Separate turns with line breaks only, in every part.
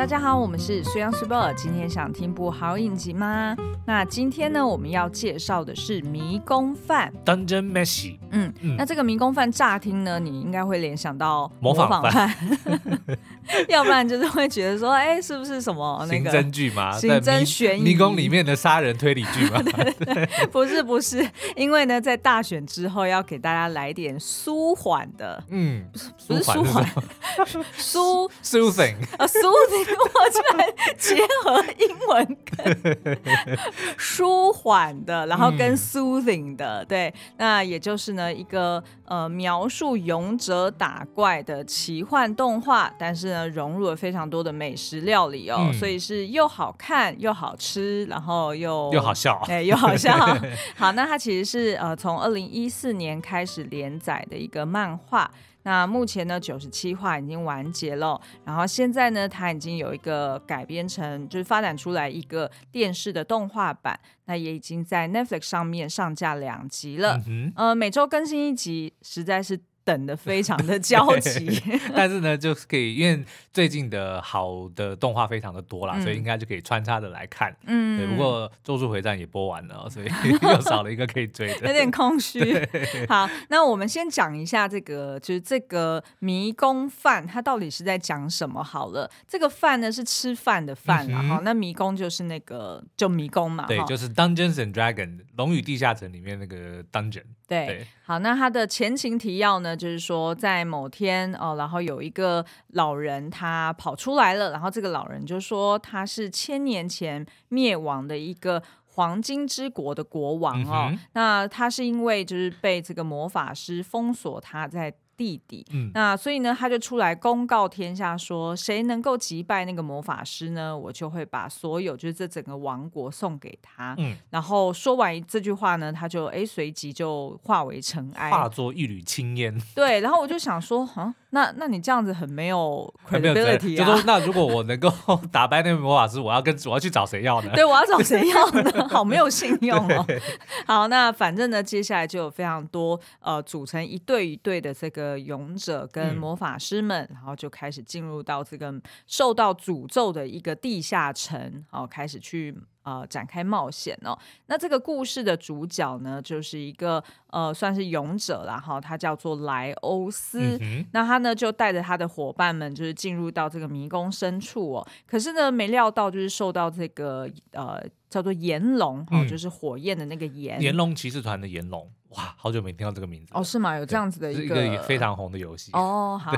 大家好，我们是苏阳 super。今天想听部好影集吗？那今天呢，我们要介绍的是《迷宫饭》
（Dungeon Meshi）。
嗯，嗯，那这个迷宫饭乍听呢，你应该会联想到
模仿犯，
要不然就是会觉得说，哎、欸，是不是什么 那个
刑侦剧吗？
刑侦悬疑
迷宫里面的杀人推理
剧吗？不是不是，因为呢，在大选之后要给大家来点舒缓的，
嗯，
不是舒缓，舒
soothing
啊 soothing，我居然结合英文跟舒缓的，然后跟 soothing 的，嗯、对，那也就是呢一个呃描述勇者打怪的奇幻动画，但是呢融入了非常多的美食料理哦，嗯、所以是又好看又好吃，然后又
又好笑，
哎，又好笑。好，那它其实是呃从二零一四年开始连载的一个漫画。那目前呢，九十七话已经完结了，然后现在呢，它已经有一个改编成，就是发展出来一个电视的动画版，那也已经在 Netflix 上面上架两集了，嗯、呃，每周更新一集，实在是。等的非常的焦急，
但是呢，就是可以，因为最近的好的动画非常的多啦，嗯、所以应该就可以穿插的来看。嗯，对。不过《咒术回战》也播完了，所以 又少了一个可以追的，
有点空虚。好，那我们先讲一下这个，就是这个迷宫饭，它到底是在讲什么？好了，这个饭呢是吃饭的饭，然后、嗯、那迷宫就是那个就迷宫嘛，
对，就是《Dungeons and Dragons》龙与地下城里面那个 Dungeon。
对，对好，那它的前情提要呢，就是说在某天哦，然后有一个老人他跑出来了，然后这个老人就说他是千年前灭亡的一个黄金之国的国王哦，嗯、那他是因为就是被这个魔法师封锁他在。弟弟，嗯，那所以呢，他就出来公告天下说，谁能够击败那个魔法师呢？我就会把所有就是这整个王国送给他。嗯，然后说完这句话呢，他就哎随即就化为尘埃，
化作一缕青烟。
对，然后我就想说，哈。那那你这样子很没有 credibility
啊！就说那如果我能够打败那位魔法师，我要跟我要去找谁要呢？
对，我要找谁要呢？好没有信用哦。好，那反正呢，接下来就有非常多呃组成一对一对的这个勇者跟魔法师们，嗯、然后就开始进入到这个受到诅咒的一个地下城，然后开始去。呃，展开冒险哦。那这个故事的主角呢，就是一个呃，算是勇者啦哈，他叫做莱欧斯。嗯、那他呢，就带着他的伙伴们，就是进入到这个迷宫深处哦。可是呢，没料到就是受到这个呃，叫做炎龙哦，就是火焰的那个炎。
炎龙骑士团的炎龙。哇，好久没听到这个名字
哦，是吗？有这样子的一个，
是一个非常红的游戏
哦。好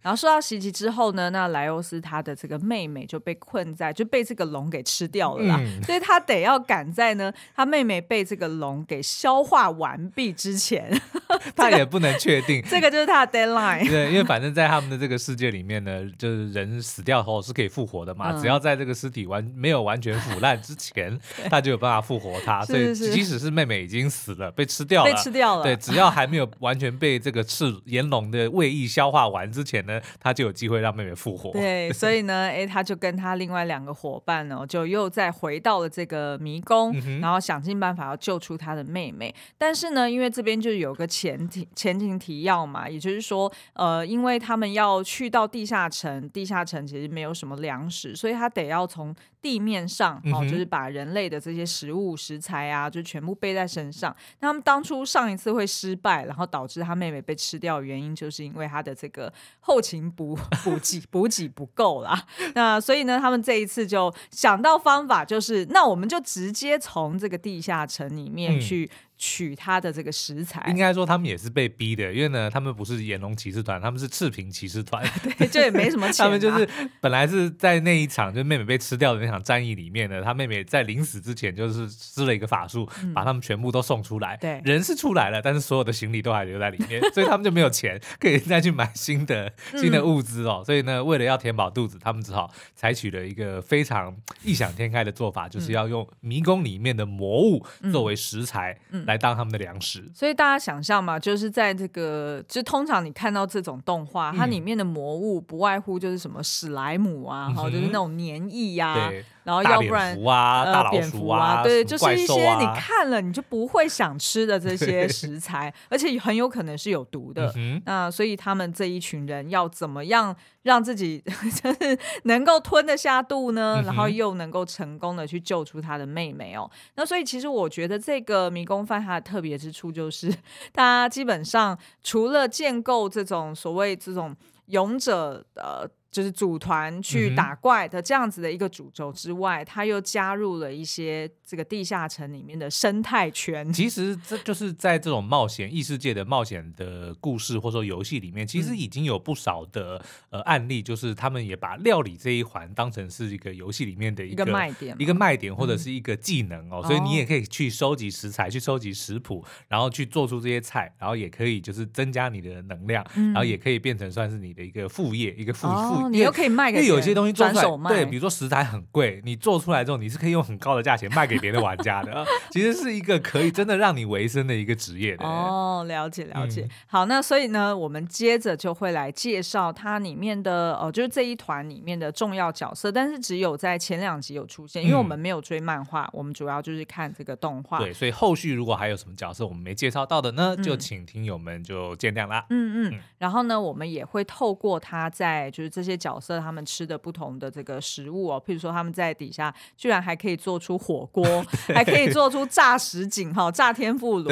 然后受到袭击之后呢，那莱欧斯他的这个妹妹就被困在，就被这个龙给吃掉了啦。嗯、所以他得要赶在呢，他妹妹被这个龙给消化完毕之前，
他也不能确定。
这个就是他的 deadline。
对，因为反正在他们的这个世界里面呢，就是人死掉后是可以复活的嘛，嗯、只要在这个尸体完没有完全腐烂之前，他就有办法复活他。所以即使是妹妹已经死了，被吃掉了。
吃掉了，
对，只要还没有完全被这个赤炎龙的胃液消化完之前呢，他就有机会让妹妹复活。
对，所以呢，哎，他就跟他另外两个伙伴呢，就又再回到了这个迷宫，嗯、然后想尽办法要救出他的妹妹。但是呢，因为这边就有个前提前情提要嘛，也就是说，呃，因为他们要去到地下城，地下城其实没有什么粮食，所以他得要从地面上，哦，就是把人类的这些食物食材啊，就全部背在身上。那他们当初上一次会失败，然后导致他妹妹被吃掉的原因，就是因为他的这个后勤补 补给补给不够啦。那所以呢，他们这一次就想到方法，就是那我们就直接从这个地下城里面去。嗯取他的这个食材，
应该说他们也是被逼的，因为呢，他们不是炎龙骑士团，他们是赤贫骑士团，
对，就也没什么 钱、啊。
他们就是本来是在那一场，就是妹妹被吃掉的那场战役里面呢，他妹妹在临死之前就是施了一个法术，嗯、把他们全部都送出来。对，人是出来了，但是所有的行李都还留在里面，所以他们就没有钱可以再去买新的新的物资哦。嗯、所以呢，为了要填饱肚子，他们只好采取了一个非常异想天开的做法，就是要用迷宫里面的魔物作为食材。嗯。来当他们的粮食，
所以大家想象嘛，就是在这个，就通常你看到这种动画，嗯、它里面的魔物不外乎就是什么史莱姆啊，哈、嗯，就是那种黏液呀、啊。对然后要不然
啊，
呃，
大老鼠啊，
对，就是一些你
啊
看了你就不会想吃的这些食材，而且很有可能是有毒的。
嗯、
那所以他们这一群人要怎么样让自己 就是能够吞得下肚呢？嗯、然后又能够成功的去救出他的妹妹哦。那所以其实我觉得这个迷宫饭它的特别之处就是，它基本上除了建构这种所谓这种勇者呃。就是组团去打怪的这样子的一个主轴之外，他又加入了一些这个地下城里面的生态圈。
其实这就是在这种冒险异世界的冒险的故事或者说游戏里面，其实已经有不少的呃案例，就是他们也把料理这一环当成是一个游戏里面的一个，
一个卖点，
一个卖点或者是一个技能哦。所以你也可以去收集食材，去收集食谱，然后去做出这些菜，然后也可以就是增加你的能量，然后也可以变成算是你的一个副业，一个副副。
你又可以卖给，因为
有些东西做出来，对，比如说食材很贵，你做出来之后，你是可以用很高的价钱卖给别的玩家的。其实是一个可以真的让你维生的一个职业的。
哦，了解了解。嗯、好，那所以呢，我们接着就会来介绍它里面的哦，就是这一团里面的重要角色，但是只有在前两集有出现，因为我们没有追漫画，嗯、我们主要就是看这个动画。
对，所以后续如果还有什么角色我们没介绍到的呢，就请听友们就见谅啦。
嗯嗯。然后呢，我们也会透过他在就是这些角色他们。吃的不同的这个食物哦，譬如说他们在底下居然还可以做出火锅，还可以做出炸什锦哈、炸天妇罗，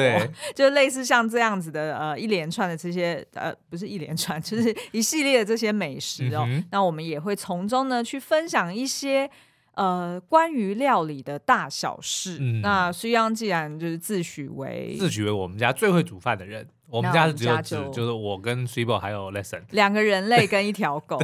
就类似像这样子的呃一连串的这些呃不是一连串，就是一系列的这些美食哦。嗯、那我们也会从中呢去分享一些呃关于料理的大小事。嗯、那徐央既然就是自诩为
自诩为我们家最会煮饭的人。我们家是只有只就是我跟 s i b o 还有 Lesson
两个人类跟一条狗。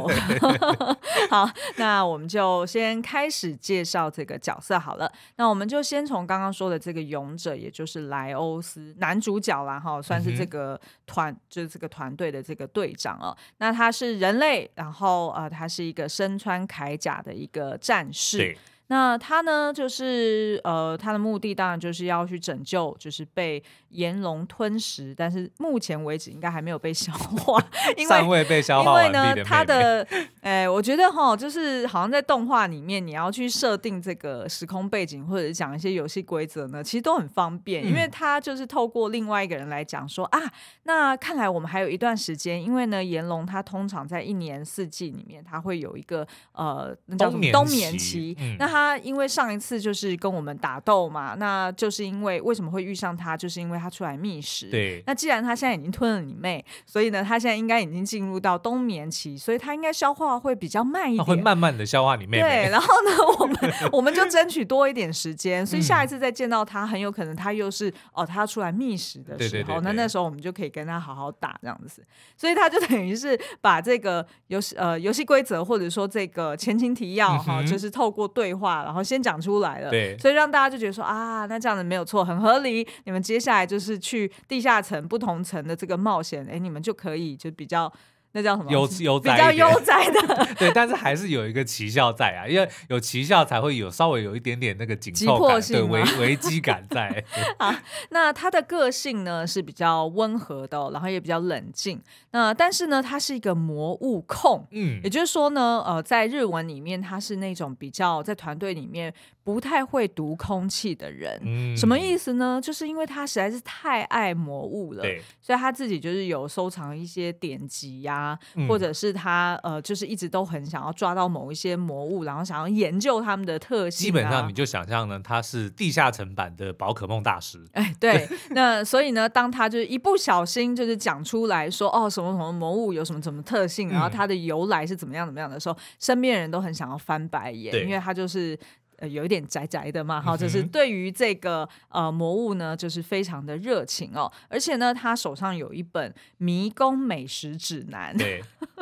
好，那我们就先开始介绍这个角色好了。那我们就先从刚刚说的这个勇者，也就是莱欧斯男主角啦，哈，算是这个团、嗯、就是这个团队的这个队长哦。那他是人类，然后呃，他是一个身穿铠甲的一个战士。那他呢，就是呃，他的目的当然就是要去拯救，就是被炎龙吞食，但是目前为止应该还没有被消化，因为
尚未被消化。
因为呢，他的，哎、欸，我觉得哈，就是好像在动画里面，你要去设定这个时空背景，或者是讲一些游戏规则呢，其实都很方便，因为他就是透过另外一个人来讲说、嗯、啊，那看来我们还有一段时间，因为呢，炎龙它通常在一年四季里面，它会有一个呃，那叫什么冬眠期，嗯、那他。他因为上一次就是跟我们打斗嘛，那就是因为为什么会遇上他，就是因为他出来觅食。
对，
那既然他现在已经吞了你妹，所以呢，他现在应该已经进入到冬眠期，所以他应该消化会比较慢一点，
会慢慢的消化你妹妹。
对，然后呢，我们 我们就争取多一点时间，所以下一次再见到他，很有可能他又是哦，他要出来觅食的时候，对对对对，那那时候我们就可以跟他好好打这样子。所以他就等于是把这个游戏呃游戏规则或者说这个前情提要哈，嗯、就是透过对话，然后先讲出来了，对，所以让大家就觉得说啊，那这样子没有错，很合理。你们接下来就是去地下层不同层的这个冒险，哎，你们就可以就比较。那叫什么？
悠 悠哉，
比较悠哉的。
对，但是还是有一个奇效在啊，因为有奇效才会有稍微有一点点那个紧凑感，对危 危机感在。
好，那他的个性呢是比较温和的，然后也比较冷静。那但是呢，他是一个魔物控，嗯，也就是说呢，呃，在日文里面，他是那种比较在团队里面不太会读空气的人。嗯，什么意思呢？就是因为他实在是太爱魔物了，所以他自己就是有收藏一些典籍呀、啊。或者是他呃，就是一直都很想要抓到某一些魔物，然后想要研究他们的特性啊。
基本上你就想象呢，他是地下城版的宝可梦大师。
哎，对。那所以呢，当他就是一不小心就是讲出来说哦，什么什么魔物有什么什么特性，然后它的由来是怎么样怎么样的时候，身边人都很想要翻白眼，因为他就是。呃，有一点宅宅的嘛，哈，就是对于这个呃魔物呢，就是非常的热情哦，而且呢，他手上有一本迷宫美食指南，
对，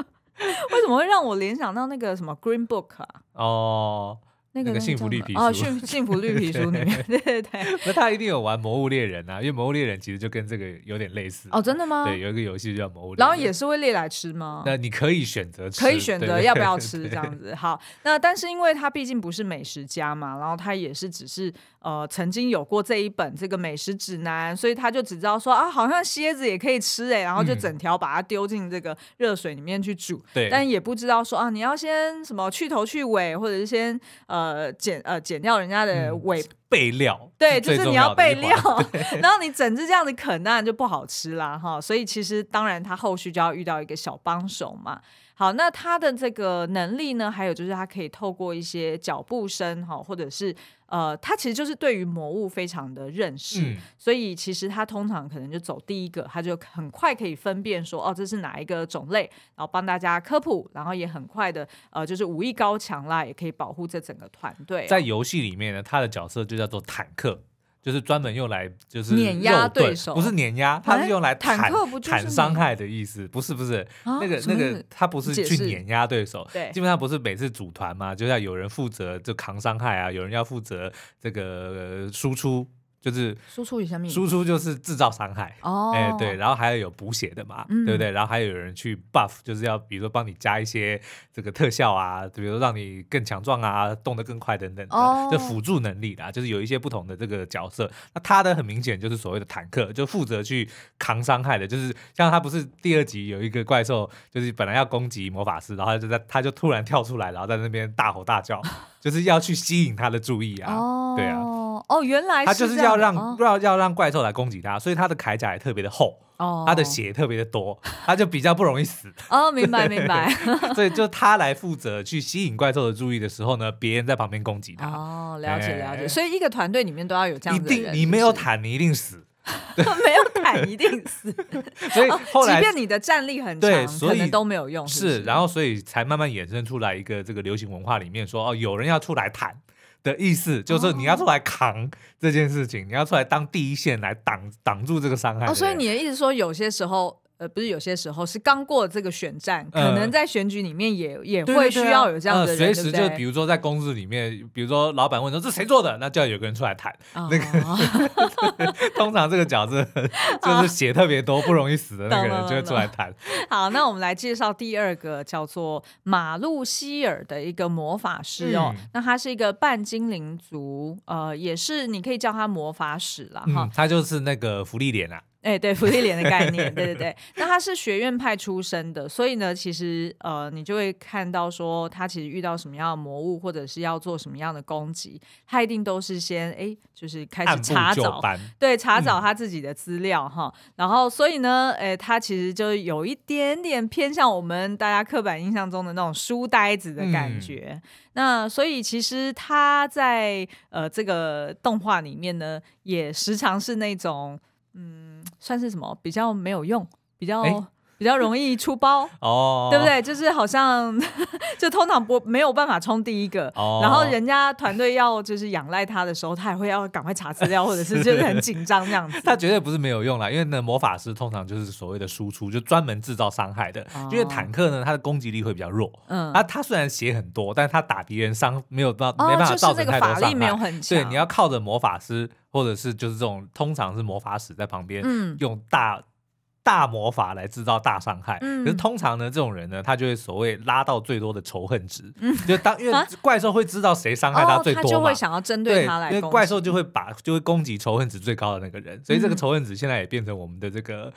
为什么会让我联想到那个什么 Green Book 啊？
哦。那个幸福绿皮书
哦，幸幸福绿皮书里面，对对对。
那他一定有玩《魔物猎人》啊，因为《魔物猎人》其实就跟这个有点类似。
哦，真的吗？
对，有一个游戏叫《魔物猎人》，
然后也是会猎来吃吗？
那你可以选择吃，
可以选择要不要吃这样子。好，那但是因为他毕竟不是美食家嘛，然后他也是只是呃曾经有过这一本这个美食指南，所以他就只知道说啊，好像蝎子也可以吃哎，然后就整条把它丢进这个热水里面去煮。对，但也不知道说啊，你要先什么去头去尾，或者是先呃。呃剪呃剪掉人家的尾
备料，
对，就是你要备料，然后你整只这样子啃，当然就不好吃啦哈。所以其实当然他后续就要遇到一个小帮手嘛。好，那他的这个能力呢，还有就是他可以透过一些脚步声哈，或者是。呃，他其实就是对于魔物非常的认识，嗯、所以其实他通常可能就走第一个，他就很快可以分辨说，哦，这是哪一个种类，然后帮大家科普，然后也很快的，呃，就是武艺高强啦，也可以保护这整个团队。
在游戏里面呢，他的角色就叫做坦克。就是专门用来就是
碾压对手，
不是碾压，它是用来坦坦伤害的意思，不是不是那个那个，它不是去碾压对手，对，基本上不是每次组团嘛，就要有人负责就扛伤害啊，有人要负责这个输出。就是
输出一下命，
输出就是制造伤害。哦，哎、欸、对，然后还要有补血的嘛，嗯、对不对？然后还有人去 buff，就是要比如说帮你加一些这个特效啊，比如说让你更强壮啊，动得更快等等的，哦、就辅助能力啦，就是有一些不同的这个角色。那他的很明显就是所谓的坦克，就负责去扛伤害的，就是像他不是第二集有一个怪兽，就是本来要攻击魔法师，然后就在他就突然跳出来，然后在那边大吼大叫。就是要去吸引他的注意啊，哦、对啊，
哦，原来是
他就是要让要、哦、要让怪兽来攻击他，所以他的铠甲也特别的厚，哦，他的血特别的多，他就比较不容易死。
哦，明白明白。
所以就他来负责去吸引怪兽的注意的时候呢，别人在旁边攻击他。
哦，了解了解。所以一个团队里面都要有这样的人，
一定你没有坦，你一定死。
没有坦一定死，
所以后来
即便你的战力很强，可能都没有用。
是，然后所以才慢慢衍生出来一个这个流行文化里面说哦，有人要出来坦的意思，就是你要出来扛这件事情，你要出来当第一线来挡挡住这个伤害。
哦，所以你的意思说有些时候。呃，不是有些时候是刚过这个选战，可能在选举里面也也会需要有这样的人，
随时就比如说在公司里面，比如说老板问说这谁做的，那就要有个人出来谈。那个 通常这个角色 就是血特别多、不容易死的那个人就会出来谈。
好，那我们来介绍第二个叫做马路希尔的一个魔法师哦，那他是一个半精灵族，呃，也是你可以叫他魔法使了哈。
他就是那个福利脸啊。
哎，对，福利莲的概念，对对对。那他是学院派出身的，所以呢，其实呃，你就会看到说，他其实遇到什么样的魔物，或者是要做什么样的攻击，他一定都是先哎，就是开始查找，对，查找他自己的资料哈。嗯、然后，所以呢，哎，他其实就有一点点偏向我们大家刻板印象中的那种书呆子的感觉。嗯、那所以，其实他在呃这个动画里面呢，也时常是那种嗯。算是什么比较没有用，比较、欸、比较容易出包哦，对不对？就是好像 就通常不没有办法冲第一个，哦、然后人家团队要就是仰赖他的时候，他也会要赶快查资料，或者是就是很紧张这样子。
他绝对不是没有用啦，因为呢，魔法师通常就是所谓的输出，就专门制造伤害的。哦、因为坦克呢，他的攻击力会比较弱，嗯，啊，他虽然血很多，但是他打敌人伤没有到、哦、没办法造成太多伤害，法力没有很强。对，你要靠着魔法师。或者是就是这种，通常是魔法使在旁边，用大大魔法来制造大伤害。可是通常呢，这种人呢，他就会所谓拉到最多的仇恨值。就当因为怪兽会知道谁伤害他最多嘛，他
就会想要针对他来。
因为怪兽就会把就会攻击仇恨值最高的那个人，所以这个仇恨值现在也变成我们的这个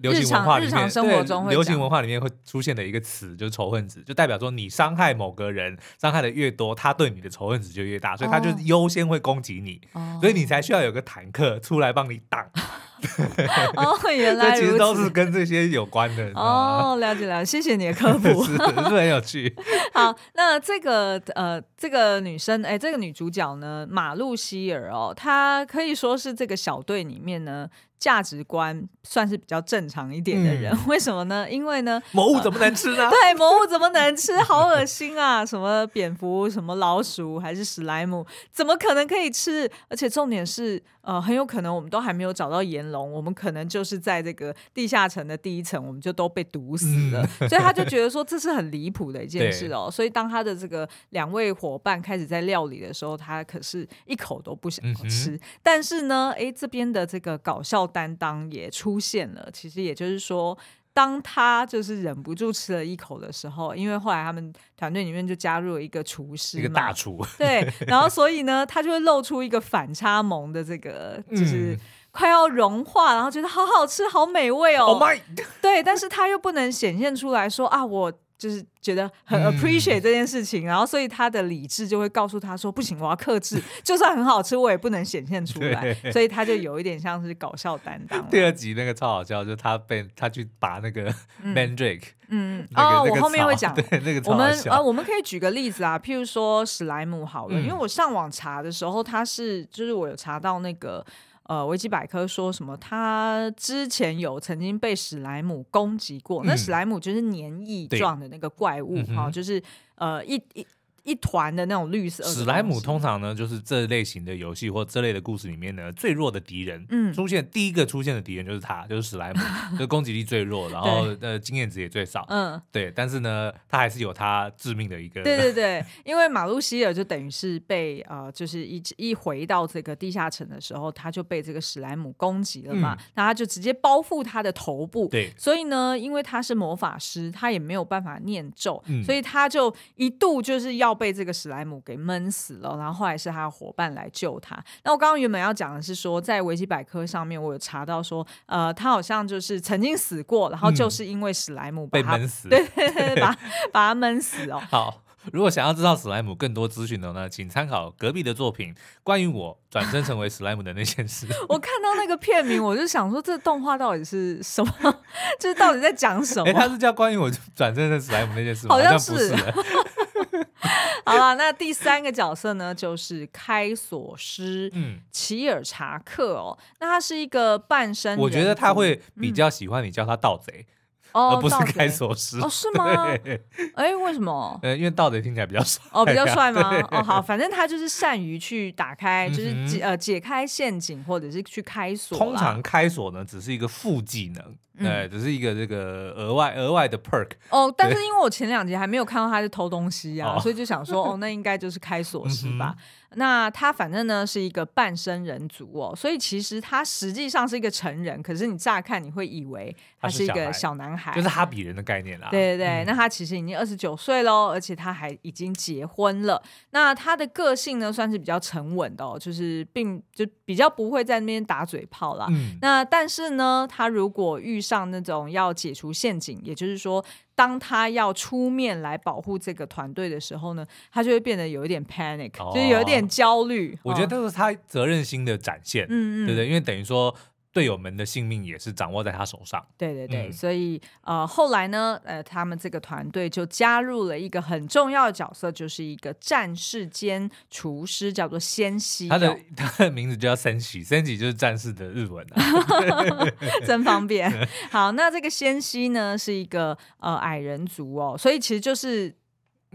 流行文化里面，对，流行文化里面会出现的一个词，就是仇恨值，就代表说你伤害某个人，伤害的越多，他对你的仇恨值就越大，所以他就优先会攻击你，所以你才需要有个坦克出来帮你挡。
哦，原来
这其实都是跟这些有关的。
哦，了解了，谢谢你的科普，
是，是很有趣。
好，那这个呃，这个女生，哎，这个女主角呢，马路希尔哦，她可以说是这个小队里面呢。价值观算是比较正常一点的人，嗯、为什么呢？因为呢，
魔物怎么能吃呢？呃、
对，魔物怎么能吃？好恶心啊！什么蝙蝠，什么老鼠，还是史莱姆，怎么可能可以吃？而且重点是，呃，很有可能我们都还没有找到炎龙，我们可能就是在这个地下城的第一层，我们就都被毒死了。嗯、所以他就觉得说这是很离谱的一件事哦。所以当他的这个两位伙伴开始在料理的时候，他可是一口都不想要吃。嗯、但是呢，哎，这边的这个搞笑。担当也出现了，其实也就是说，当他就是忍不住吃了一口的时候，因为后来他们团队里面就加入了一个厨师，
一个大厨，
对，然后所以呢，他就会露出一个反差萌的这个，就是快要融化，然后觉得好好吃、好美味哦，Oh my，对，但是他又不能显现出来说啊，我。就是觉得很 appreciate 这件事情，嗯、然后所以他的理智就会告诉他说：“不行，我要克制，就算很好吃，我也不能显现出来。”所以他就有一点像是搞笑担当。
第二集那个超好笑，就是他被他去拔那个 Mandrake，
嗯，嗯、那个、哦，
那个、
我后面会讲。
对，那个
我们呃，我们可以举个例子啊，譬如说史莱姆好了，嗯、因为我上网查的时候，他是就是我有查到那个。呃，维基百科说什么？他之前有曾经被史莱姆攻击过。嗯、那史莱姆就是黏液状的那个怪物哈、嗯，就是呃一一。一团的那种绿色。
史莱姆通常呢，就是这类型的游戏或这类的故事里面呢，最弱的敌人。嗯，出现第一个出现的敌人就是他，就是史莱姆，就攻击力最弱，然后呃经验值也最少。嗯，对。但是呢，他还是有他致命的一个。
对对对，因为马路希尔就等于是被呃，就是一一回到这个地下城的时候，他就被这个史莱姆攻击了嘛，嗯、那他就直接包覆他的头部。
对。
所以呢，因为他是魔法师，他也没有办法念咒，嗯、所以他就一度就是要。被这个史莱姆给闷死了，然后后来是他的伙伴来救他。那我刚刚原本要讲的是说，在维基百科上面我有查到说，呃，他好像就是曾经死过，然后就是因为史莱姆
被闷死，
对对对，把把他闷死哦。
好，如果想要知道史莱姆更多资讯的呢，请参考隔壁的作品，关于我转身成为史莱姆的那件事。
我看到那个片名，我就想说，这动画到底是什么？就是到底在讲什么？
哎，他是叫关于我转身成史莱姆那件事吗？
好像是。好了，那第三个角色呢，就是开锁师，嗯，齐尔查克哦。那他是一个半身，
我觉得他会比较喜欢你叫他盗贼。嗯而不是开锁师
哦？是 吗？哎，为什么？
呃，因为盗贼听起来比较帅
哦，比较帅吗？哦，好，反正他就是善于去打开，就是解呃解开陷阱，或者是去开锁。
通常开锁呢，只是一个副技能，哎，只是一个这个额外额外的 perk。
哦，但是因为我前两集还没有看到他是偷东西啊，所以就想说，哦，那应该就是开锁师吧。那他反正呢是一个半身人族哦，所以其实他实际上是一个成人，可是你乍看你会以为他是一个小男孩，
就是哈比人的概念啦。
对对对，嗯、那他其实已经二十九岁喽，而且他还已经结婚了。那他的个性呢算是比较沉稳的哦，就是并就比较不会在那边打嘴炮啦。嗯、那但是呢，他如果遇上那种要解除陷阱，也就是说。当他要出面来保护这个团队的时候呢，他就会变得有一点 panic，、哦、就是有一点焦虑。
我觉得这是他责任心的展现，嗯嗯，对不对？因为等于说。队友们的性命也是掌握在他手上。
对对对，所以呃，后来呢，呃，他们这个团队就加入了一个很重要的角色，就是一个战士兼厨师，叫做仙希。
他的他的名字叫仙希，仙希就是战士的日文啊，
真方便。好，那这个仙希呢，是一个呃矮人族哦，所以其实就是。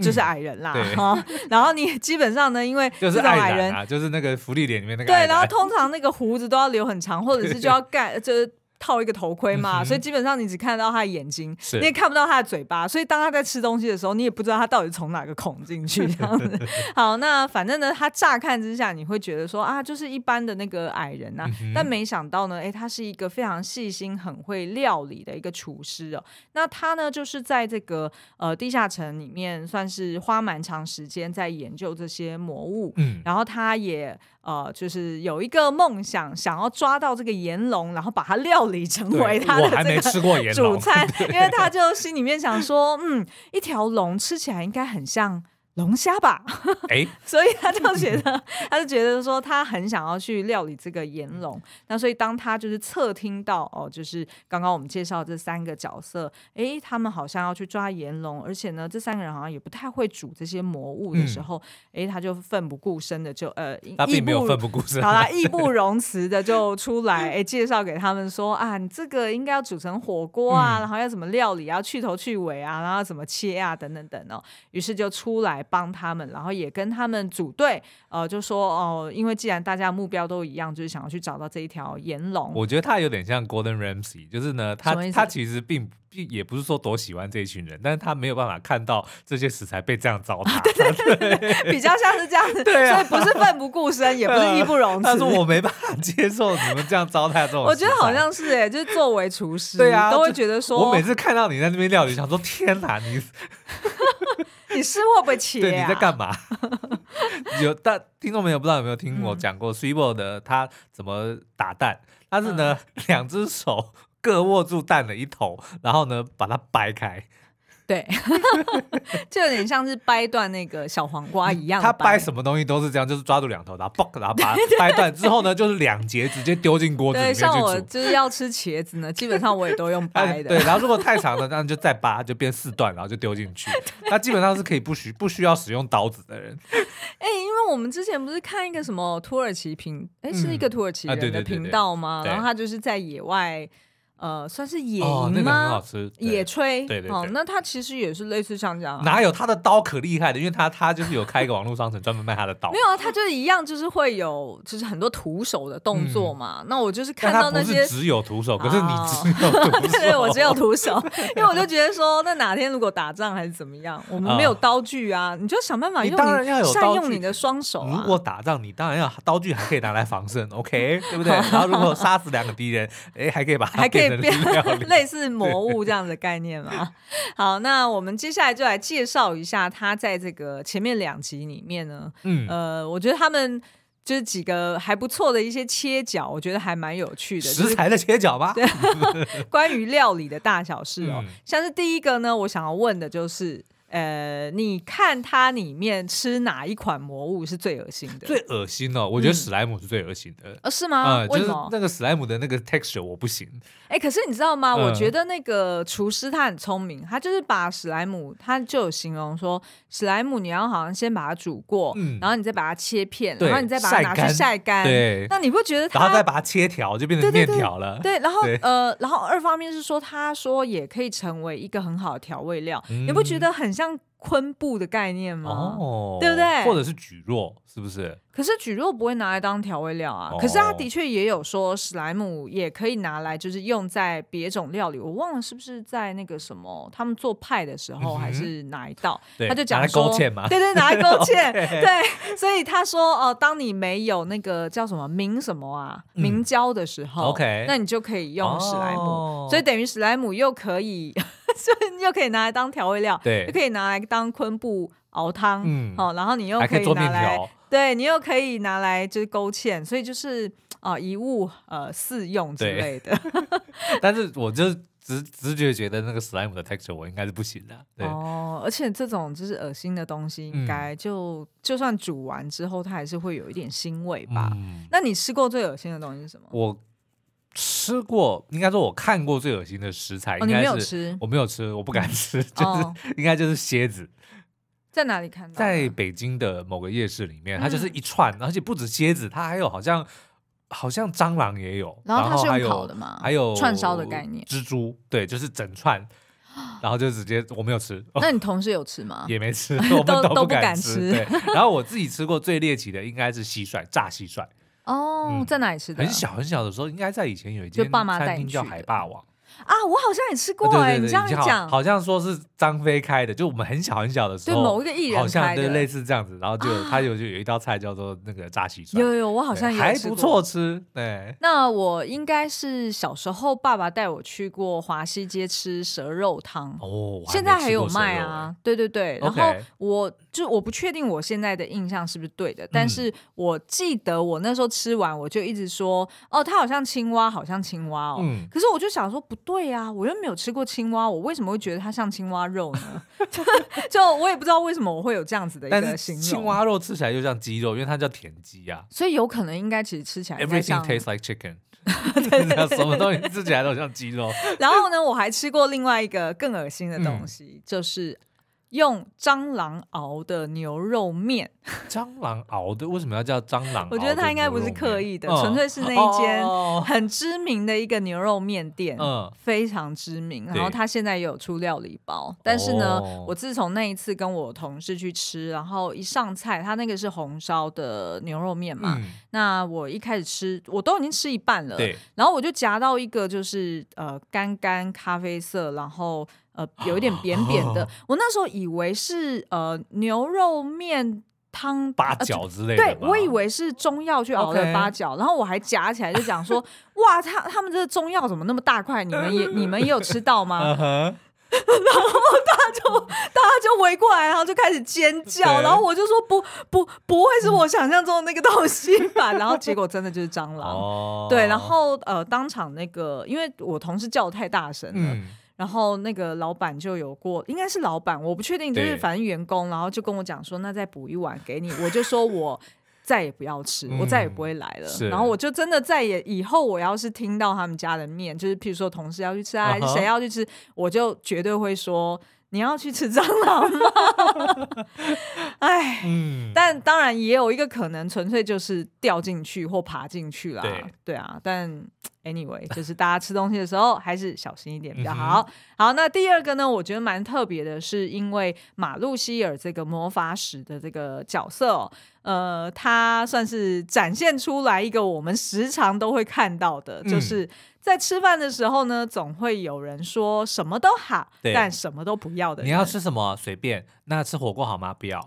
就是矮人啦，哈、嗯，然后你基本上呢，因为 就是矮人
啊，就是那个福利脸里面那个
对，然后通常那个胡子都要留很长，或者是就要盖 就是。套一个头盔嘛，嗯、所以基本上你只看得到他的眼睛，你也看不到他的嘴巴，所以当他在吃东西的时候，你也不知道他到底从哪个孔进去这样子。好，那反正呢，他乍看之下你会觉得说啊，就是一般的那个矮人呐、啊，嗯、但没想到呢，哎，他是一个非常细心、很会料理的一个厨师哦。那他呢，就是在这个呃地下城里面，算是花蛮长时间在研究这些魔物，嗯，然后他也。呃，就是有一个梦想，想要抓到这个炎龙，然后把它料理成为他的这个主餐，因为他就心里面想说，嗯，一条龙吃起来应该很像。龙虾吧，哎、欸，所以他就觉得，他就觉得说，他很想要去料理这个炎龙。那所以当他就是侧听到哦，就是刚刚我们介绍这三个角色，哎、欸，他们好像要去抓炎龙，而且呢，这三个人好像也不太会煮这些魔物的时候，哎、他就奋不顾身的就呃，
他并没有奋不顾身，
好啦，义不容辞的就出来，哎、欸，介绍给他们说啊，你这个应该要煮成火锅啊，嗯、然后要怎么料理，啊去头去尾啊，然后怎么切啊，等等等哦，于是就出来。帮他们，然后也跟他们组队，呃，就说哦，因为既然大家目标都一样，就是想要去找到这一条炎龙。
我觉得他有点像 Gordon Ramsay，就是呢，他他其实并并也不是说多喜欢这一群人，但是他没有办法看到这些食材被这样糟蹋，
对对对 对，比较像是这样子，对啊，所以不是奋不顾身，也不是义不容辞。
他说我没办法接受你们这样糟蹋这种，
我觉得好像是哎，就是作为厨师，对啊，都会觉得说，
我每次看到你在那边料理，想说天哪，你。
你是握不起、啊？
对，你在干嘛？有但听众朋友不知道有没有听我讲过 Swivel 的他怎么打蛋？他是呢，两只、嗯、手各握住蛋的一头，然后呢把它掰开。
对，就有点像是掰断那个小黄瓜一样。
他掰什么东西都是这样，就是抓住两头，然后嘣，然后把它掰断 之后呢，就是两节直接丢进锅子里面去。
像我就是要吃茄子呢，基本上我也都用 掰的。
对，然后如果太长了，那就再扒，就变四段，然后就丢进去。他基本上是可以不需不需要使用刀子的人。
哎、欸，因为我们之前不是看一个什么土耳其频，哎、欸，是一个土耳其人的频道吗？然后他就是在野外。呃，算是野营吗？哦，那个很好吃，野炊。
对对对。
哦，那它其实也是类似像这样。
哪有他的刀可厉害的？因为他他就是有开一个网络商城，专门卖他的刀。
没有啊，他就是一样，就是会有就是很多徒手的动作嘛。嗯、那我就是看到那些
只有徒手，可是你只有徒手。
我只有徒手，因为我就觉得说，那哪天如果打仗还是怎么样，我们没有刀具啊，嗯、你就想办法用你，当然要有善用你的双手、啊。
如果打仗，你当然要刀具，还可以拿来防身，OK，对不对？然后如果杀死两个敌人，哎，还可以把它变成料理。
类似魔物这样的概念嘛？好，那我们接下来就来介绍一下他在这个前面两集里面呢，嗯，呃，我觉得他们就是几个还不错的一些切角，我觉得还蛮有趣的。
食材的切角吧？
对，关于料理的大小事哦，嗯、像是第一个呢，我想要问的就是。呃，你看它里面吃哪一款魔物是最恶心的？
最恶心哦，我觉得史莱姆是最恶心的。
呃，是吗？为什么？
那个史莱姆的那个 texture 我不行。
哎，可是你知道吗？我觉得那个厨师他很聪明，他就是把史莱姆，他就有形容说，史莱姆你要好像先把它煮过，然后你再把它切片，然后你再把它拿去晒干。对。那你不觉得？
然后再把它切条，就变成面条了。
对，然后呃，然后二方面是说，他说也可以成为一个很好的调味料，你不觉得很像？昆布的概念吗？哦，对不对？
或者是蒟蒻，是不是？
可是蒟蒻不会拿来当调味料啊。哦、可是他的确也有说史莱姆也可以拿来，就是用在别种料理。我忘了是不是在那个什么他们做派的时候，还是哪一道？嗯、他就讲说，对对，拿来勾芡。对，所以他说哦、呃，当你没有那个叫什么明什么啊明胶的时候、嗯、那你就可以用史莱姆。哦、所以等于史莱姆又可以，所以你又可以拿来当调味料，对，又可以拿来当昆布熬汤。嗯，好，然后你又可以拿来。对，你又可以拿来就是勾芡，所以就是啊、呃、一物呃四用之类的。
但是我就直直觉觉得那个 slime 的 texture 我应该是不行的。对
哦，而且这种就是恶心的东西，应该就、嗯、就算煮完之后，它还是会有一点腥味吧？嗯、那你吃过最恶心的东西是什么？
我吃过，应该说我看过最恶心的食材，应该是、哦、你没有吃，我没有吃，我不敢吃，嗯、就是、哦、应该就是蝎子。
在哪里看到？
在北京的某个夜市里面，它就是一串，而且不止蝎子，它还有好像好像蟑螂也有，
然后它是用烤的吗？
还有
串烧的概念，
蜘蛛对，就是整串，然后就直接我没有吃。
那你同事有吃吗？
也没吃，我们都不敢吃。对，然后我自己吃过最猎奇的应该是蟋蟀，炸蟋蟀。
哦，在哪里吃的？
很小很小的时候，应该在以前有一间餐厅叫海霸王。
啊，我好像也吃过哎，你这样讲，
好像说是张飞开的，就我们很小很小的时候，
对某一个艺人
好像对类似这样子，然后就他有就有一道菜叫做那个炸蟋蟀，
有有，我好像也
还不错吃，对。
那我应该是小时候爸爸带我去过华西街吃蛇肉汤。哦，现在还有卖啊，对对对。然后我就我不确定我现在的印象是不是对的，但是我记得我那时候吃完我就一直说哦，它好像青蛙，好像青蛙哦，可是我就想说不对。对呀，我又没有吃过青蛙，我为什么会觉得它像青蛙肉呢？就我也不知道为什么我会有这样子的一个形容。
青蛙肉吃起来就像鸡肉，因为它叫田鸡啊，
所以有可能应该其实吃起来
everything tastes like chicken，对 对什么东西吃起来都像鸡肉。
然后呢，我还吃过另外一个更恶心的东西，嗯、就是。用蟑螂熬的牛肉面，
蟑螂熬的为什么要叫蟑螂？
我觉得他应该不是刻意的，纯、嗯、粹是那一间很知名的一个牛肉面店，嗯、非常知名。然后他现在也有出料理包，但是呢，哦、我自从那一次跟我同事去吃，然后一上菜，他那个是红烧的牛肉面嘛，嗯、那我一开始吃，我都已经吃一半了，对。然后我就夹到一个就是呃干干咖啡色，然后。呃，有一点扁扁的，我那时候以为是呃牛肉面汤
八角之类的，
对，我以为是中药去熬的八角，然后我还夹起来就讲说，哇，他他们这个中药怎么那么大块？你们也你们也有吃到吗？然后大家就大家就围过来，然后就开始尖叫，然后我就说不不不会是我想象中的那个东西吧？然后结果真的就是蟑螂，对，然后呃当场那个，因为我同事叫得太大声了。然后那个老板就有过，应该是老板，我不确定，就是反正员工，然后就跟我讲说，那再补一碗给你，我就说我。再也不要吃，我再也不会来了。嗯、然后我就真的再也以后，我要是听到他们家的面，就是譬如说同事要去吃啊，还是谁要去吃，我就绝对会说。你要去吃蟑螂吗？哎，嗯，但当然也有一个可能，纯粹就是掉进去或爬进去啦。对，对啊，但 anyway，就是大家吃东西的时候还是小心一点比较好。嗯、好，那第二个呢，我觉得蛮特别的，是因为马路希尔这个魔法使的这个角色哦，呃，他算是展现出来一个我们时常都会看到的，嗯、就是。在吃饭的时候呢，总会有人说什么都好，但什么都不要的。
你要吃什么随便，那吃火锅好吗？不要。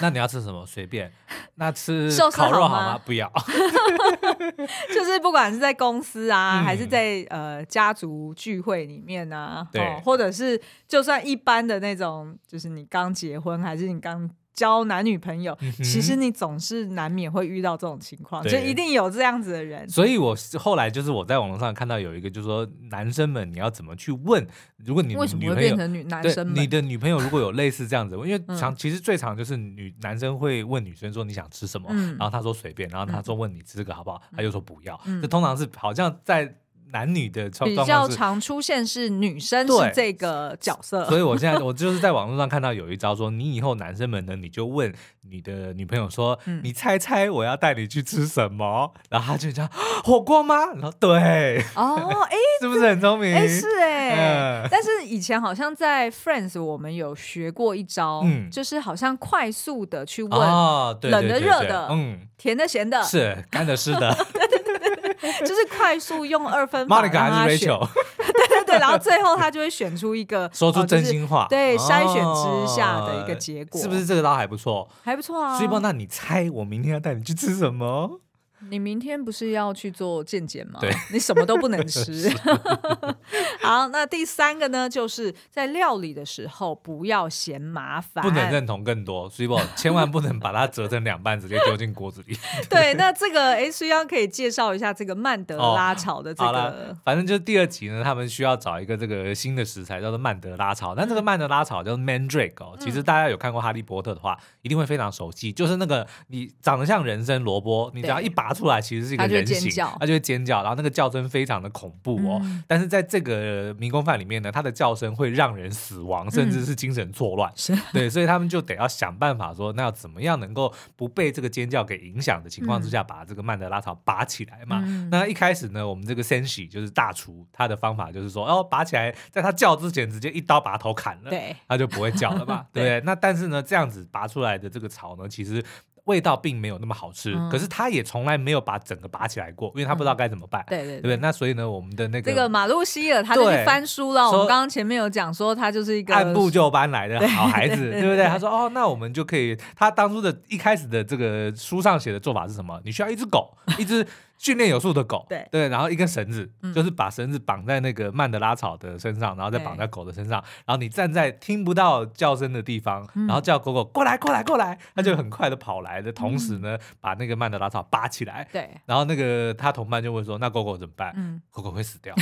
那你要吃什么随便，那吃烤肉好吗？不要。
就是不管是在公司啊，嗯、还是在呃家族聚会里面啊，对、哦，或者是就算一般的那种，就是你刚结婚还是你刚。交男女朋友，其实你总是难免会遇到这种情况，就一定有这样子的人。
所以，我后来就是我在网络上看到有一个，就是说男生们你要怎么去问？如果你
为什么会变成女男生？
你的女朋友如果有类似这样子，因为常其实最常就是女男生会问女生说你想吃什么，然后她说随便，然后她说问你吃这个好不好，她就说不要。这通常是好像在。男女的比
较常出现是女生是这个角色，
所以我现在 我就是在网络上看到有一招说，你以后男生们呢，你就问你的女朋友说，嗯、你猜猜我要带你去吃什么？然后他就讲火锅吗？然后对，
哦，哎，
是不是很聪明？
哎，是哎，嗯、但是以前好像在 Friends 我们有学过一招，嗯、就是好像快速的去问，
哦、对对对对
冷的、热的，嗯，甜的、咸的，
是干的、湿的。
就是快速用二分法
是 Rachel？
对对对，然后最后他就会选出一个
说出真心话，
对，筛选之下的一个结果，
是不是这个刀还不错？
还不错啊。
所以，那你猜我明天要带你去吃什么？
你明天不是要去做健检吗？
对，
你什么都不能吃。好，那第三个呢，就是在料理的时候不要嫌麻烦，
不能认同更多，所以不千万不能把它折成两半，直接丢进锅子里。
对，那这个哎，需要可以介绍一下这个曼德拉炒的这个。
哦、反正就是第二集呢，他们需要找一个这个新的食材，叫做曼德拉炒。但这个曼德拉炒叫做 Mandrake 哦，其实大家有看过哈利波特的话，一定会非常熟悉，就是那个你长得像人参萝卜，你只要一拔。出来其实是一个人形，它就会尖叫，然后那个叫声非常的恐怖哦。嗯、但是在这个迷宫饭里面呢，它的叫声会让人死亡，甚至是精神错乱。对，所以他们就得要想办法说，那要怎么样能够不被这个尖叫给影响的情况之下，把这个曼德拉草拔起来嘛？嗯、那一开始呢，我们这个 Senshi 就是大厨，他的方法就是说，哦，拔起来，在他叫之前直接一刀把头砍了，对，他就不会叫了嘛，对不对？那但是呢，这样子拔出来的这个草呢，其实。味道并没有那么好吃，嗯、可是他也从来没有把整个拔起来过，因为他不知道该怎么办。嗯、对对对，对不对？那所以呢，我们的那个
这个马路希尔，他就去翻书了。我们刚刚前面有讲说，他就是一个
按部就班来的 好孩子，对，对，对，对不对？他说哦，那我们就可以。他当初的一开始的这个书上写的做法是什么？你需要一只狗，一只。训练有素的狗，对。对，然后一根绳子，嗯、就是把绳子绑在那个曼德拉草的身上，然后再绑在狗的身上，然后你站在听不到叫声的地方，嗯、然后叫狗狗过来过来过来，它就很快的跑来的同时呢，嗯、把那个曼德拉草拔起来，对，然后那个他同伴就会说，那狗狗怎么办？嗯、狗狗会死掉，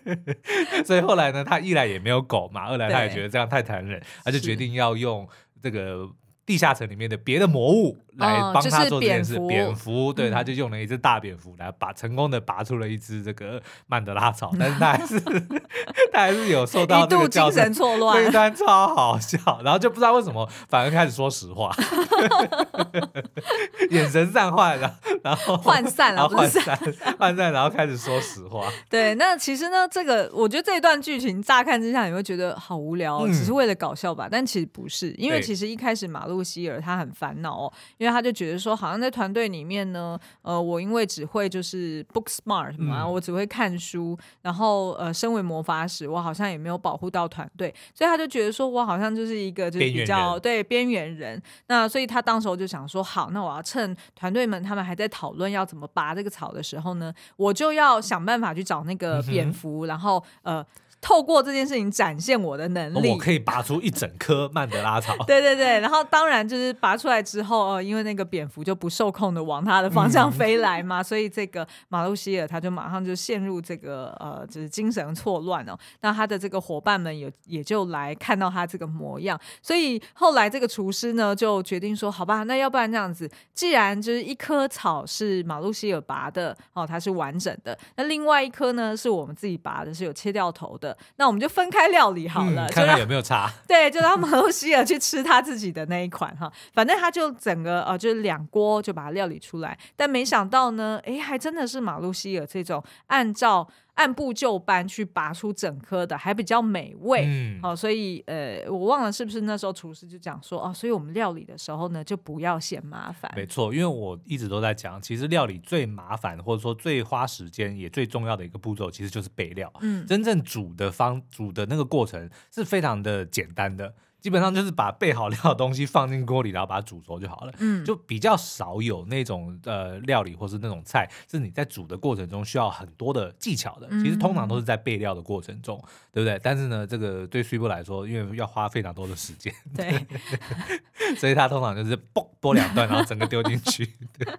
所以后来呢，他一来也没有狗嘛，二来他也觉得这样太残忍，对他就决定要用这个。地下城里面的别的魔物来帮他做这件事，蝙蝠，对，他就用了一只大蝙蝠来把成功的拔出了一只这个曼德拉草，但是他还是 他还是有受到一度精神错乱，这一段超好笑，然后就不知道为什么反而开始说实话，眼神散坏了，然后
涣散了，
涣散涣散，然后开始说实话。
对，那其实呢，这个我觉得这一段剧情乍看之下你会觉得好无聊，只是为了搞笑吧？但其实不是，因为其实一开始马路。希尔他很烦恼哦，因为他就觉得说，好像在团队里面呢，呃，我因为只会就是 book smart 嘛，嗯、我只会看书，然后呃，身为魔法使，我好像也没有保护到团队，所以他就觉得说我好像就是一个就是比较对边缘人。那所以他当时候就想说，好，那我要趁团队们他们还在讨论要怎么拔这个草的时候呢，我就要想办法去找那个蝙蝠，嗯、然后呃。透过这件事情展现我的能力，
我可以拔出一整颗曼德拉草。
对对对，然后当然就是拔出来之后，呃，因为那个蝙蝠就不受控的往他的方向飞来嘛，嗯、所以这个马路希尔他就马上就陷入这个呃，就是精神错乱哦。那他的这个伙伴们也也就来看到他这个模样，所以后来这个厨师呢就决定说，好吧，那要不然这样子，既然就是一棵草是马路希尔拔的哦，它是完整的，那另外一棵呢是我们自己拔的，是有切掉头的，那我们就分开料理好了，嗯、
看看有没有差。
对，就让马路希尔去吃他自己的那一款哈，反正他就整个呃就是两锅就把它料理出来，但没想到呢，哎，还真的是马路希尔这种按照。按部就班去拔出整颗的，还比较美味。嗯，好、哦，所以呃，我忘了是不是那时候厨师就讲说哦，所以我们料理的时候呢，就不要嫌麻烦。
没错，因为我一直都在讲，其实料理最麻烦或者说最花时间也最重要的一个步骤，其实就是备料。嗯，真正煮的方煮的那个过程是非常的简单的。基本上就是把备好料的东西放进锅里，然后把它煮熟就好了。嗯，就比较少有那种呃料理或是那种菜，是你在煮的过程中需要很多的技巧的。其实通常都是在备料的过程中，嗯、对不对？但是呢，这个对水波来说，因为要花非常多的时间，
对，
所以他通常就是剥剥两段，然后整个丢进去。对，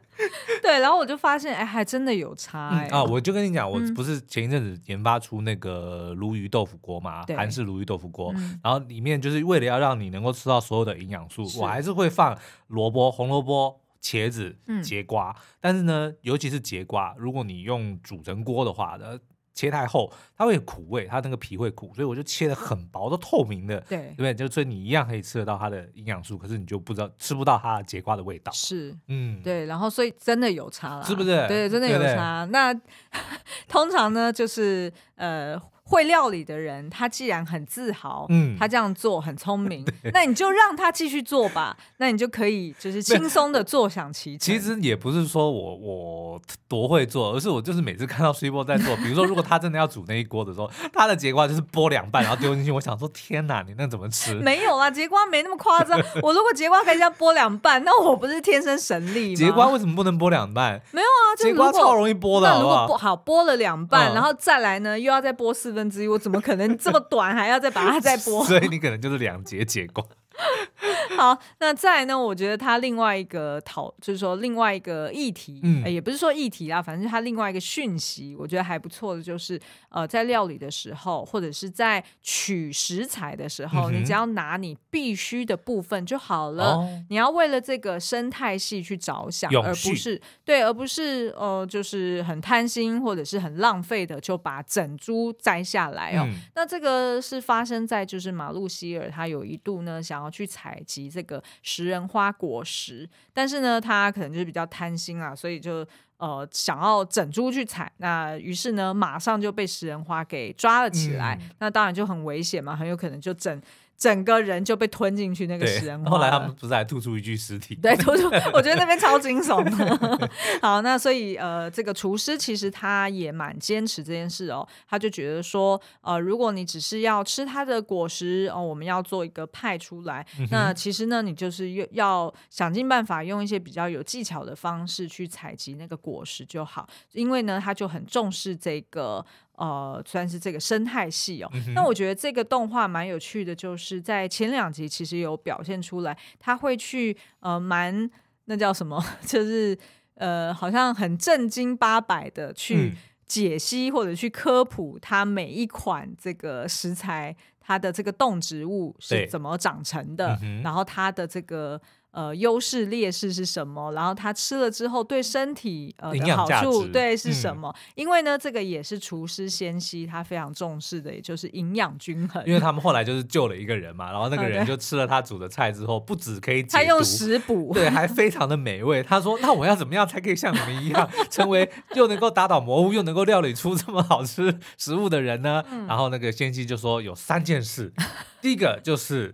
对，然后我就发现，哎，还真的有差、哎
嗯。啊，我就跟你讲，我不是前一阵子研发出那个鲈鱼豆腐锅嘛，韩式鲈鱼豆腐锅，嗯、然后里面就是为了要让你能够吃到所有的营养素，我还是会放萝卜、红萝卜、茄子、节瓜。嗯、但是呢，尤其是节瓜，如果你用煮成锅的话呢，切太厚，它会有苦味，它那个皮会苦，所以我就切的很薄，都透明的，对，对不对？就所以你一样可以吃得到它的营养素，可是你就不知道吃不到它的櫛瓜的味道。
是，嗯，对，然后所以真的有差了，
是不是？
对，真的有差。对对那 通常呢，就是呃。会料理的人，他既然很自豪，嗯，他这样做很聪明，那你就让他继续做吧，那你就可以就是轻松的坐享其成。
其实也不是说我我多会做，而是我就是每次看到水波在做，比如说如果他真的要煮那一锅的时候，他的节瓜就是剥两半然后丢进去，我想说天哪，你那怎么吃？
没有啊，节瓜没那么夸张。我如果节瓜可以这样剥两半，那我不是天生神力吗？
节瓜为什么不能剥两半？
没有啊，
节瓜超容易剥的，
那如果剥好剥了两半，嗯、然后再来呢，又要再剥四分。分之一，我怎么可能这么短，还要再把它再剥？
所以你可能就是两节解光。
好，那再来呢？我觉得他另外一个讨，就是说另外一个议题，嗯、欸，也不是说议题啦，反正他另外一个讯息，我觉得还不错的，就是呃，在料理的时候，或者是在取食材的时候，嗯、你只要拿你必须的部分就好了。哦、你要为了这个生态系去着想，而不是对，而不是呃，就是很贪心或者是很浪费的，就把整株摘下来哦。嗯、那这个是发生在就是马路希尔，他有一度呢想要去采集这个食人花果实，但是呢，他可能就是比较贪心啊，所以就呃想要整株去采，那于是呢，马上就被食人花给抓了起来，嗯、那当然就很危险嘛，很有可能就整。整个人就被吞进去那个食人花。后
来他们不是还吐出一具尸体？
对，吐出。我觉得那边超惊悚的。好，那所以呃，这个厨师其实他也蛮坚持这件事哦。他就觉得说，呃，如果你只是要吃它的果实哦，我们要做一个派出来，嗯、那其实呢，你就是要想尽办法用一些比较有技巧的方式去采集那个果实就好。因为呢，他就很重视这个。呃，算是这个生态系哦。那、我觉得这个动画蛮有趣的，就是在前两集其实有表现出来，他会去呃蛮那叫什么，就是呃好像很正经八百的去解析或者去科普它每一款这个食材它的这个动植物是怎么长成的，嗯、然后它的这个。呃，优势劣势是什么？然后他吃了之后对身体呃的好处对是什么？嗯、因为呢，这个也是厨师仙希他非常重视的，也就是营养均衡。
因为他们后来就是救了一个人嘛，然后那个人就吃了他煮的菜之后，不止可以
他用食补，
对，还非常的美味。他说：“那我要怎么样才可以像你们一样，成为 又能够打倒魔物，又能够料理出这么好吃食物的人呢？”嗯、然后那个仙希就说：“有三件事，第一个就是。”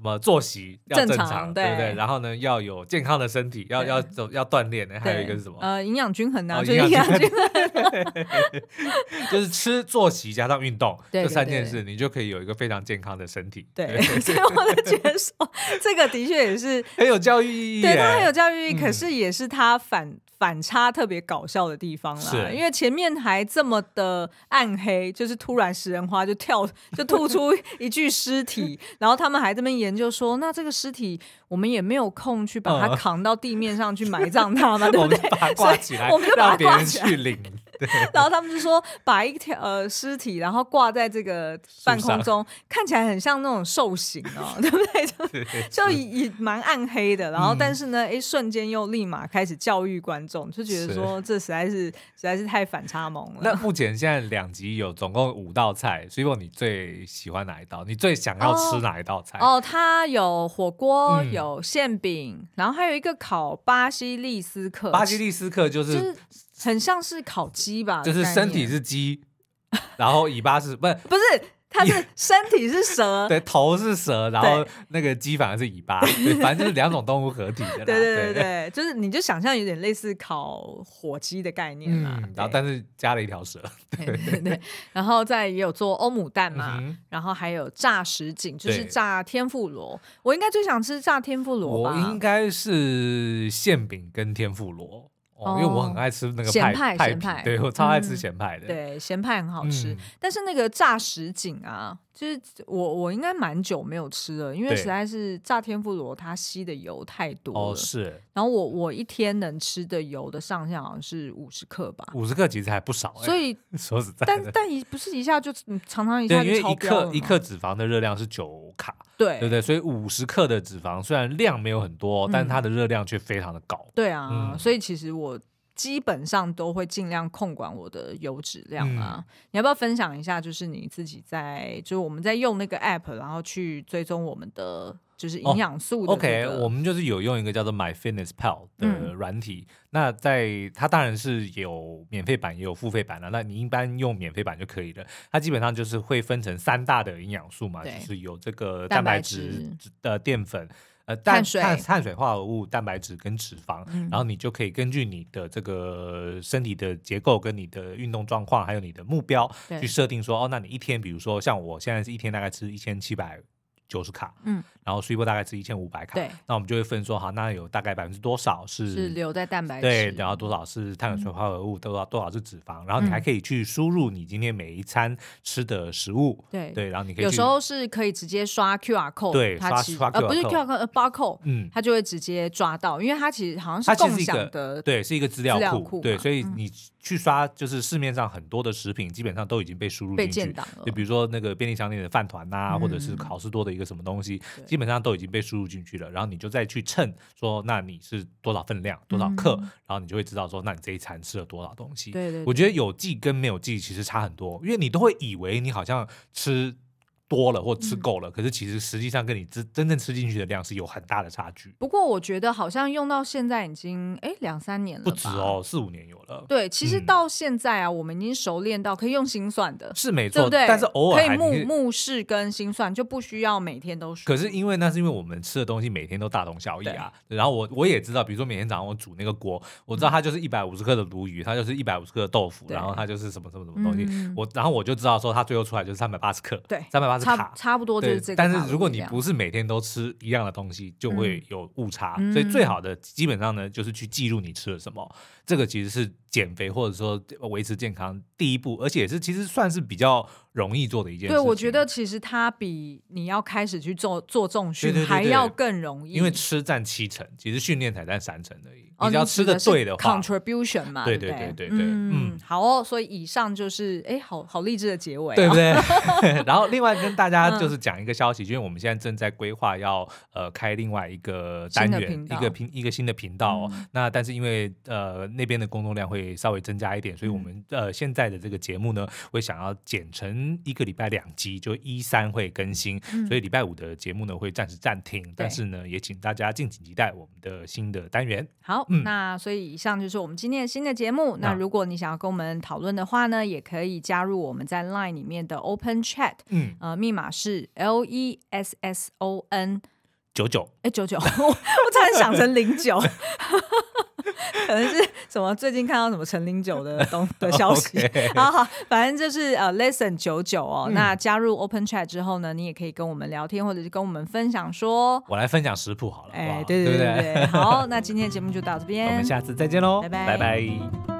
什么作息要正常，对不对？然后呢，要有健康的身体，要要走要锻炼。还有一个是什么？
呃，营养均衡啊，
哦、
就是营养均衡，
就是吃、作息加上
运动
这三件事，你就可以有一个非常健康的身体。
对，对 所以我的接受这个的确也是
很有教育意义，
对，它很有教育意义，
嗯、
可是也是它反。反差特别搞笑的地方啦，是因为前面还这么的暗黑，就是突然食人花就跳就吐出一具尸体，然后他们还这边研究说，那这个尸体我们也没有空去把它扛到地面上去埋葬它嘛，对不对？
把它挂起来，
我们就把它挂起
来。
然后他们就说，把一条呃尸体，然后挂在这个半空中，看起来很像那种兽形哦，对不对？就 就也蛮暗黑的。然后但是呢，哎，瞬间又立马开始教育观众，就觉得说这实在是实在是太反差萌了。
那目前现在两集有总共五道菜，所以说你最喜欢哪一道？你最想要吃哪一道菜？
哦，它有火锅，有馅饼，然后还有一个烤巴西利斯克。
巴西利斯克就是。
很像是烤鸡吧，
就是身体是鸡，然后尾巴是不是
不是，它是身体是蛇，
对，头是蛇，然后那个鸡反而是尾巴，对，反正就是两种动物合体的。
对对对对，就是你就想象有点类似烤火鸡的概念嘛，
然后但是加了一条蛇，
对对。对，然后再也有做欧姆蛋嘛，然后还有炸什锦，就是炸天妇罗，我应该最想吃炸天妇罗吧，
我应该是馅饼跟天妇罗。哦，因为我很爱吃那个
咸派，
派
咸派，
对我超爱吃咸派的。
对，咸派很好吃，但是那个炸什锦啊，就是我我应该蛮久没有吃了，因为实在是炸天妇罗它吸的油太多了。
哦，是。
然后我我一天能吃的油的上限好像是五十克吧。
五十克其实还不少，
所以
说实在，
但但一不是一下就常常一下就超标。因为
一克一克脂肪的热量是九卡，
对
对对，所以五十克的脂肪虽然量没有很多，但是它的热量却非常的高。
对啊，所以其实我。基本上都会尽量控管我的油脂量啊。嗯、你要不要分享一下？就是你自己在，就是我们在用那个 app，然后去追踪我们的就是营养素的、这个。
Oh, OK，我们就是有用一个叫做 MyFitnessPal 的软体。嗯、那在它当然是有免费版也有付费版的、啊。那你一般用免费版就可以了。它基本上就是会分成三大的营养素嘛，就是有这个蛋白质的淀粉。呃，碳水、碳水化合物、蛋白质跟脂肪，嗯、然后你就可以根据你的这个身体的结构、跟你的运动状况，还有你的目标，去设定说，哦，那你一天，比如说像我现在是一天大概吃一千七百。九十卡，嗯，然后 Super 大概是一千五百卡，对，那我们就会分说，好，那有大概百分之多少是
是留在蛋白质，
对，然后多少是碳水化合物，多少多少是脂肪，然后你还可以去输入你今天每一餐吃的食物，对对，然后你可以
有时候是可以直接刷 QR code，
对，刷刷呃
不是 QR code，呃 barcode，嗯，它就会直接抓到，因为它其实好像是共享的，
对，是一个资料库，对，所以你去刷就是市面上很多的食品基本上都已经被输入进去，就比如说那个便利商店的饭团呐，或者是好市多的一个什么东西。基本上都已经被输入进去了，然后你就再去称说，那你是多少分量，多少克，嗯、然后你就会知道说，那你这一餐吃了多少东西。对对对，我觉得有记跟没有记其实差很多，因为你都会以为你好像吃。多了或吃够了，嗯、可是其实实际上跟你真真正吃进去的量是有很大的差距。
不过我觉得好像用到现在已经哎两三年了，
不止哦，四五年有了。
对，其实到现在啊，嗯、我们已经熟练到可以用心算的，
是没错，
对不对？
但是偶尔
可以目目视跟心算，就不需要每天都数。
可是因为那是因为我们吃的东西每天都大同小异啊。然后我我也知道，比如说每天早上我煮那个锅，我知道它就是一百五十克的鲈鱼，它就是一百五十克的豆腐，然后它就是什么什么什么东西，嗯、我然后我就知道说它最后出来就是三百八十克，对，三百八
差，差不多。
就是这个，但是如果你不是每天都吃一样的东西，就会有误差。嗯、所以最好的基本上呢，就是去记录你吃了什么。这个其实是减肥或者说维持健康第一步，而且也是其实算是比较容易做的一件事。对，
我觉得其实它比你要开始去做做重训还要更容易，
因为吃占七成，其实训练才占三成而已。你只要吃的对的话
，contribution 嘛，
对对对对对，嗯，
好哦。所以以上就是哎，好好励志的结尾，
对不对？然后另外跟大家就是讲一个消息，因为我们现在正在规划要呃开另外一个单元，一个频一个新的频道哦。那但是因为呃那边的工作量会稍微增加一点，所以我们呃现在的这个节目呢，会想要剪成一个礼拜两集，就一三会更新，所以礼拜五的节目呢会暂时暂停。但是呢，也请大家敬请期待我们的新的单元。
好。嗯、那所以以上就是我们今天的新的节目。那如果你想要跟我们讨论的话呢，也可以加入我们在 Line 里面的 Open Chat，嗯，呃，密码是 L E S S O N
九九，
哎，九九，我我突然想成零九。可能是什么？最近看到什么陈零九的东 的消息？好好，反正就是呃，Lesson 九九哦。嗯、那加入 Open Chat 之后呢，你也可以跟我们聊天，或者是跟我们分享说。
我来分享食谱好了，
哎，对对对对，对，对，好，那今天的节目就到这边，
我们下次再见喽，
拜拜，
拜拜。